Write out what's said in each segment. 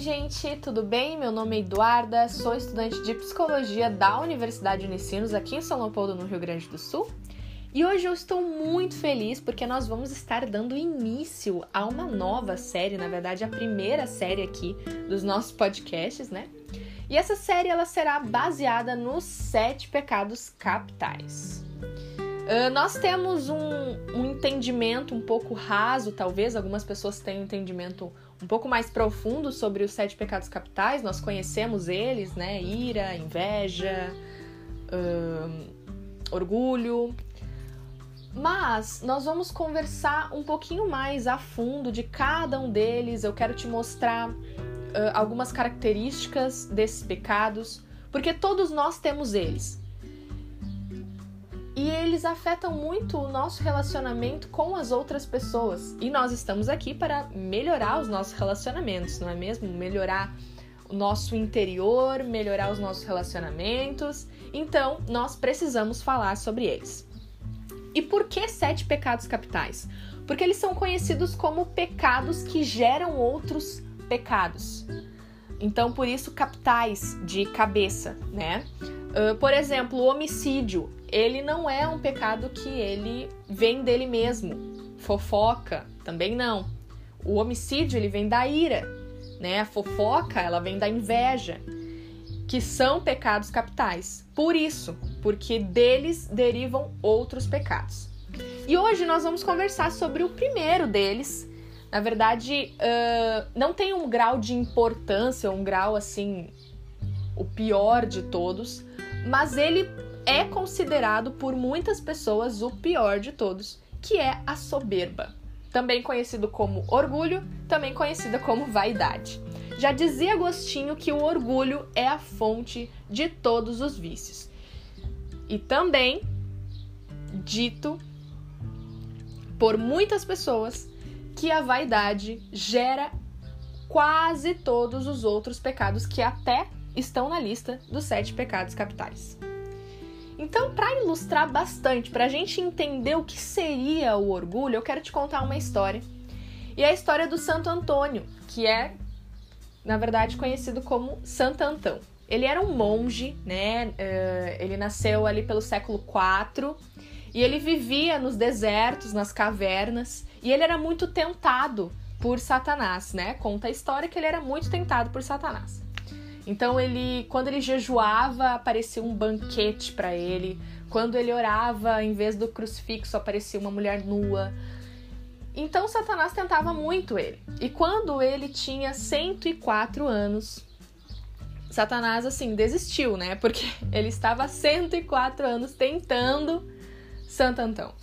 gente, tudo bem? Meu nome é Eduarda, sou estudante de psicologia da Universidade Unicinos, aqui em São Leopoldo, no Rio Grande do Sul. E hoje eu estou muito feliz porque nós vamos estar dando início a uma nova série, na verdade, a primeira série aqui dos nossos podcasts, né? E essa série ela será baseada nos sete pecados capitais. Uh, nós temos um, um, entendimento um pouco raso, talvez algumas pessoas tenham um entendimento um pouco mais profundo sobre os sete pecados capitais. Nós conhecemos eles, né? Ira, inveja, uh, orgulho. Mas nós vamos conversar um pouquinho mais a fundo de cada um deles. Eu quero te mostrar uh, algumas características desses pecados, porque todos nós temos eles. E eles afetam muito o nosso relacionamento com as outras pessoas. E nós estamos aqui para melhorar os nossos relacionamentos, não é mesmo? Melhorar o nosso interior, melhorar os nossos relacionamentos. Então, nós precisamos falar sobre eles. E por que sete pecados capitais? Porque eles são conhecidos como pecados que geram outros pecados. Então, por isso, capitais de cabeça, né? Uh, por exemplo, o homicídio, ele não é um pecado que ele vem dele mesmo. Fofoca, também não. O homicídio, ele vem da ira, né? A fofoca, ela vem da inveja, que são pecados capitais. Por isso, porque deles derivam outros pecados. E hoje nós vamos conversar sobre o primeiro deles. Na verdade, uh, não tem um grau de importância, um grau assim, o pior de todos, mas ele é considerado por muitas pessoas o pior de todos, que é a soberba, também conhecido como orgulho, também conhecida como vaidade. Já dizia Agostinho que o orgulho é a fonte de todos os vícios. E também dito por muitas pessoas que a vaidade gera quase todos os outros pecados que até estão na lista dos sete pecados capitais. Então, para ilustrar bastante, para a gente entender o que seria o orgulho, eu quero te contar uma história. E é a história do Santo Antônio, que é, na verdade, conhecido como Santo Antão. Ele era um monge, né? Uh, ele nasceu ali pelo século IV e ele vivia nos desertos, nas cavernas, e ele era muito tentado por Satanás, né? Conta a história que ele era muito tentado por Satanás. Então ele, quando ele jejuava, aparecia um banquete para ele. Quando ele orava, em vez do crucifixo, aparecia uma mulher nua. Então Satanás tentava muito ele. E quando ele tinha 104 anos, Satanás assim desistiu, né? Porque ele estava 104 anos tentando Santo Antão.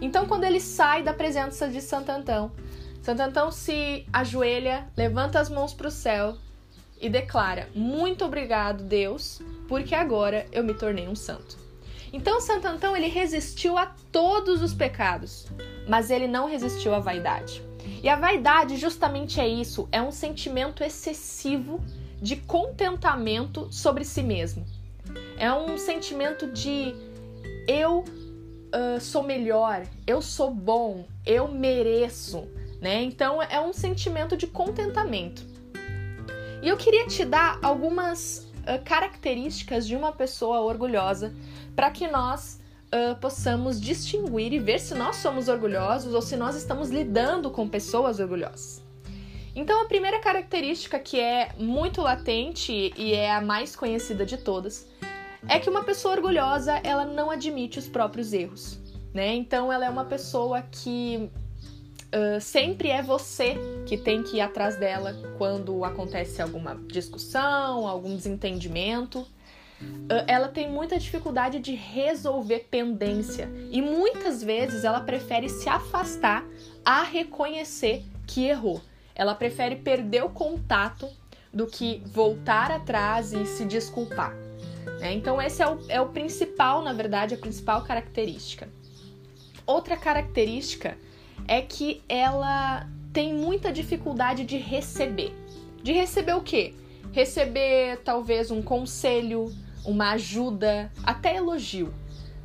Então quando ele sai da presença de Santo Antão, Santo Antão se ajoelha, levanta as mãos para o céu e declara: Muito obrigado, Deus, porque agora eu me tornei um santo. Então, Santo Antão ele resistiu a todos os pecados, mas ele não resistiu à vaidade. E a vaidade justamente é isso, é um sentimento excessivo de contentamento sobre si mesmo. É um sentimento de eu uh, sou melhor, eu sou bom, eu mereço, né? Então é um sentimento de contentamento. E eu queria te dar algumas uh, características de uma pessoa orgulhosa para que nós uh, possamos distinguir e ver se nós somos orgulhosos ou se nós estamos lidando com pessoas orgulhosas. Então, a primeira característica que é muito latente e é a mais conhecida de todas é que uma pessoa orgulhosa ela não admite os próprios erros, né? Então, ela é uma pessoa que Uh, sempre é você que tem que ir atrás dela quando acontece alguma discussão, algum desentendimento. Uh, ela tem muita dificuldade de resolver pendência e muitas vezes ela prefere se afastar a reconhecer que errou. Ela prefere perder o contato do que voltar atrás e se desculpar. Né? Então, esse é o, é o principal, na verdade, a principal característica. Outra característica é que ela tem muita dificuldade de receber. De receber o quê? Receber talvez um conselho, uma ajuda, até elogio.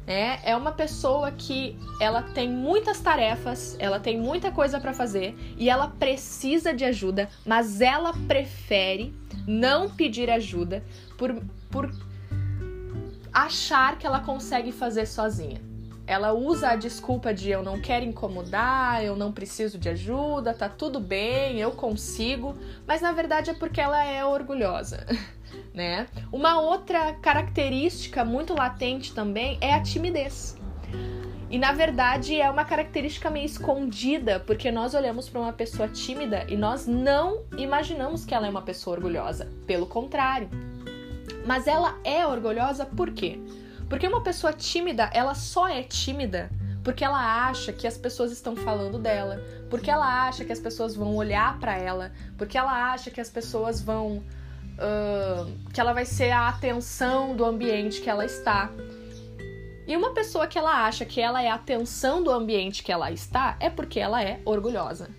É, é uma pessoa que ela tem muitas tarefas, ela tem muita coisa para fazer e ela precisa de ajuda, mas ela prefere não pedir ajuda por, por achar que ela consegue fazer sozinha. Ela usa a desculpa de eu não quero incomodar, eu não preciso de ajuda, tá tudo bem, eu consigo, mas na verdade é porque ela é orgulhosa. né? Uma outra característica muito latente também é a timidez. E na verdade é uma característica meio escondida, porque nós olhamos para uma pessoa tímida e nós não imaginamos que ela é uma pessoa orgulhosa. Pelo contrário. Mas ela é orgulhosa por quê? Porque uma pessoa tímida, ela só é tímida porque ela acha que as pessoas estão falando dela, porque ela acha que as pessoas vão olhar para ela, porque ela acha que as pessoas vão uh, que ela vai ser a atenção do ambiente que ela está. E uma pessoa que ela acha que ela é a atenção do ambiente que ela está é porque ela é orgulhosa.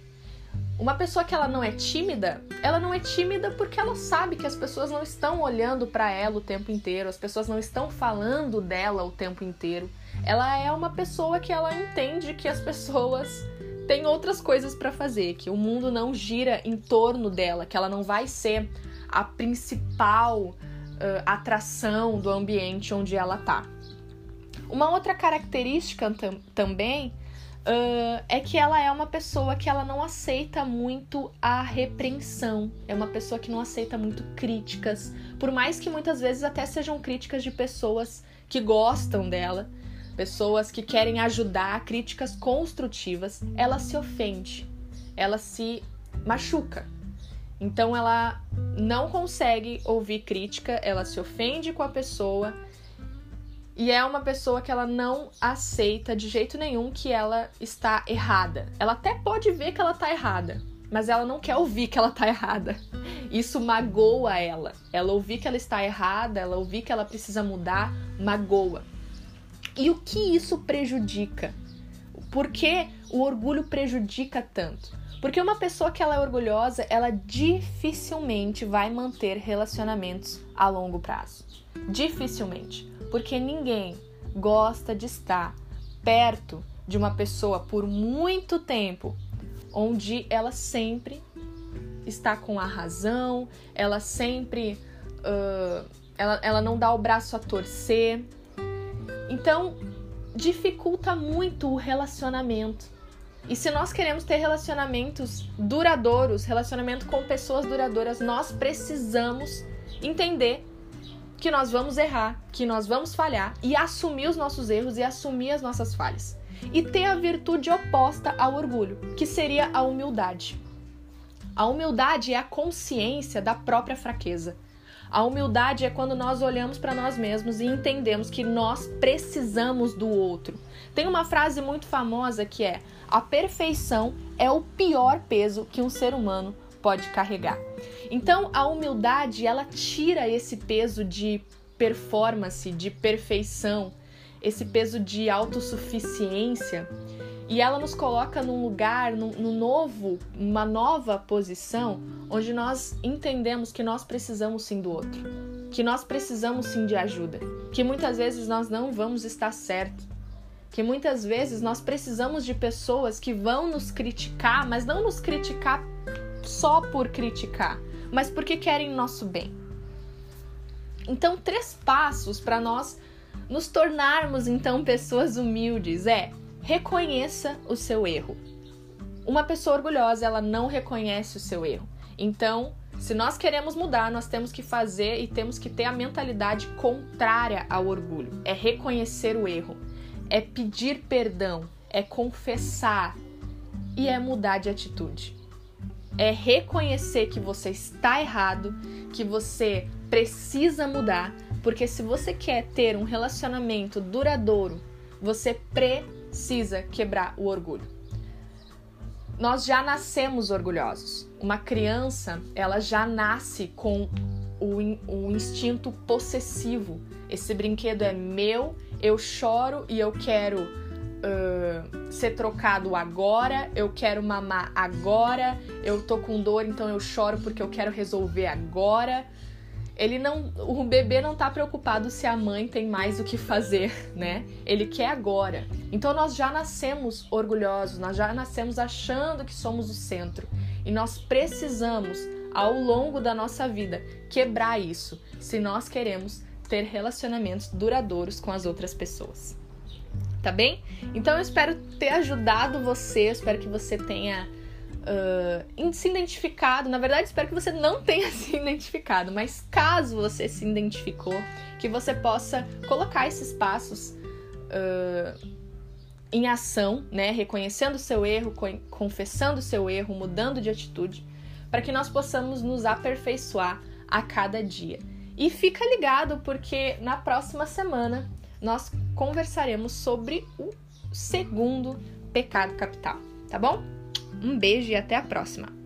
Uma pessoa que ela não é tímida, ela não é tímida porque ela sabe que as pessoas não estão olhando para ela o tempo inteiro, as pessoas não estão falando dela o tempo inteiro. Ela é uma pessoa que ela entende que as pessoas têm outras coisas para fazer, que o mundo não gira em torno dela, que ela não vai ser a principal uh, atração do ambiente onde ela tá. Uma outra característica tam também uh, é que ela é uma pessoa que ela não aceita muito a repreensão, é uma pessoa que não aceita muito críticas, por mais que muitas vezes até sejam críticas de pessoas que gostam dela, pessoas que querem ajudar, críticas construtivas, ela se ofende, ela se machuca. Então ela não consegue ouvir crítica, ela se ofende com a pessoa e é uma pessoa que ela não aceita de jeito nenhum que ela está errada. Ela até pode ver que ela está errada, mas ela não quer ouvir que ela está errada. Isso magoa ela. Ela ouvir que ela está errada, ela ouvir que ela precisa mudar, magoa. E o que isso prejudica? Por que o orgulho prejudica tanto? Porque uma pessoa que ela é orgulhosa, ela dificilmente vai manter relacionamentos a longo prazo. Dificilmente. Porque ninguém gosta de estar perto de uma pessoa por muito tempo, onde ela sempre está com a razão, ela sempre. Uh, ela, ela não dá o braço a torcer. Então, dificulta muito o relacionamento. E se nós queremos ter relacionamentos duradouros, relacionamento com pessoas duradouras, nós precisamos entender que nós vamos errar, que nós vamos falhar e assumir os nossos erros e assumir as nossas falhas. E ter a virtude oposta ao orgulho, que seria a humildade. A humildade é a consciência da própria fraqueza. A humildade é quando nós olhamos para nós mesmos e entendemos que nós precisamos do outro. Tem uma frase muito famosa que é: a perfeição é o pior peso que um ser humano pode carregar. Então, a humildade, ela tira esse peso de performance, de perfeição, esse peso de autossuficiência e ela nos coloca num lugar, num, num, novo, uma nova posição, onde nós entendemos que nós precisamos sim do outro, que nós precisamos sim de ajuda, que muitas vezes nós não vamos estar certo, que muitas vezes nós precisamos de pessoas que vão nos criticar, mas não nos criticar só por criticar, mas porque querem nosso bem. Então, três passos para nós nos tornarmos então pessoas humildes é reconheça o seu erro. Uma pessoa orgulhosa, ela não reconhece o seu erro. Então, se nós queremos mudar, nós temos que fazer e temos que ter a mentalidade contrária ao orgulho. É reconhecer o erro, é pedir perdão, é confessar e é mudar de atitude. É reconhecer que você está errado, que você precisa mudar, porque se você quer ter um relacionamento duradouro, você precisa quebrar o orgulho. Nós já nascemos orgulhosos. Uma criança, ela já nasce com o, o instinto possessivo. Esse brinquedo é meu, eu choro e eu quero uh, ser trocado agora, eu quero mamar agora, eu tô com dor, então eu choro porque eu quero resolver agora. ele não, o bebê não tá preocupado se a mãe tem mais o que fazer, né? Ele quer agora. Então nós já nascemos orgulhosos, nós já nascemos achando que somos o centro e nós precisamos ao longo da nossa vida quebrar isso, se nós queremos ter relacionamentos duradouros com as outras pessoas. Tá bem? Então eu espero ter ajudado você, espero que você tenha uh, se identificado. Na verdade, espero que você não tenha se identificado, mas caso você se identificou, que você possa colocar esses passos uh, em ação, né? Reconhecendo o seu erro, confessando o seu erro, mudando de atitude, para que nós possamos nos aperfeiçoar a cada dia. E fica ligado, porque na próxima semana nós conversaremos sobre o segundo pecado capital, tá bom? Um beijo e até a próxima!